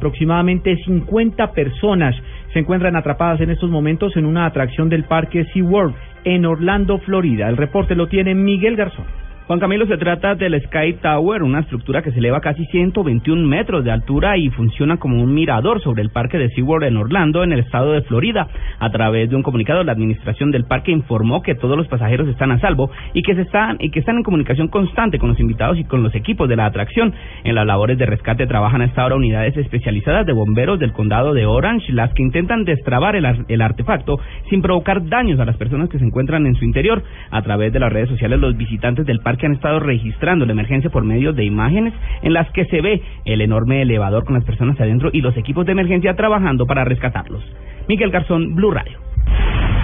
Aproximadamente 50 personas se encuentran atrapadas en estos momentos en una atracción del parque SeaWorld en Orlando, Florida. El reporte lo tiene Miguel Garzón. Juan Camilo, se trata del Sky Tower, una estructura que se eleva casi 121 metros de altura y funciona como un mirador sobre el parque de SeaWorld en Orlando, en el estado de Florida. A través de un comunicado, la administración del parque informó que todos los pasajeros están a salvo y que, se están, y que están en comunicación constante con los invitados y con los equipos de la atracción. En las labores de rescate trabajan hasta ahora unidades especializadas de bomberos del condado de Orange, las que intentan destrabar el, el artefacto sin provocar daños a las personas que se encuentran en su interior. A través de las redes sociales, los visitantes del parque que han estado registrando la emergencia por medio de imágenes en las que se ve el enorme elevador con las personas adentro y los equipos de emergencia trabajando para rescatarlos. Miguel Garzón, Blue Radio.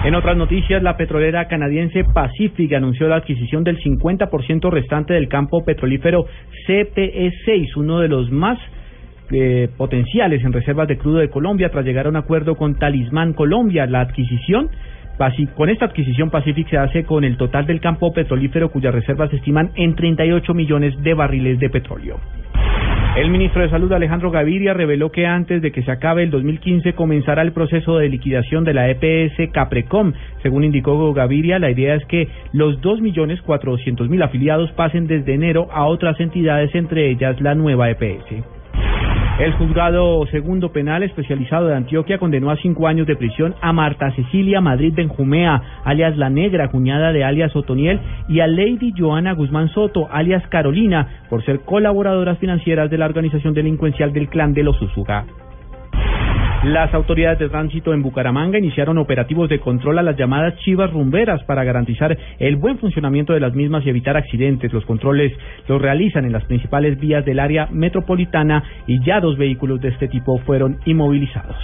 En otras noticias, la petrolera canadiense Pacific anunció la adquisición del 50% restante del campo petrolífero CPE6, uno de los más eh, potenciales en reservas de crudo de Colombia, tras llegar a un acuerdo con Talismán Colombia. La adquisición con esta adquisición Pacific se hace con el total del campo petrolífero cuyas reservas se estiman en 38 millones de barriles de petróleo. El ministro de Salud Alejandro Gaviria reveló que antes de que se acabe el 2015 comenzará el proceso de liquidación de la EPS Caprecom. Según indicó Gaviria, la idea es que los 2.400.000 afiliados pasen desde enero a otras entidades, entre ellas la nueva EPS. El juzgado segundo penal especializado de Antioquia condenó a cinco años de prisión a Marta Cecilia Madrid Benjumea, alias La Negra, cuñada de alias Otoniel, y a Lady Joana Guzmán Soto, alias Carolina, por ser colaboradoras financieras de la organización delincuencial del clan de los Usuga. Las autoridades de tránsito en Bucaramanga iniciaron operativos de control a las llamadas chivas rumberas para garantizar el buen funcionamiento de las mismas y evitar accidentes. Los controles los realizan en las principales vías del área metropolitana y ya dos vehículos de este tipo fueron inmovilizados.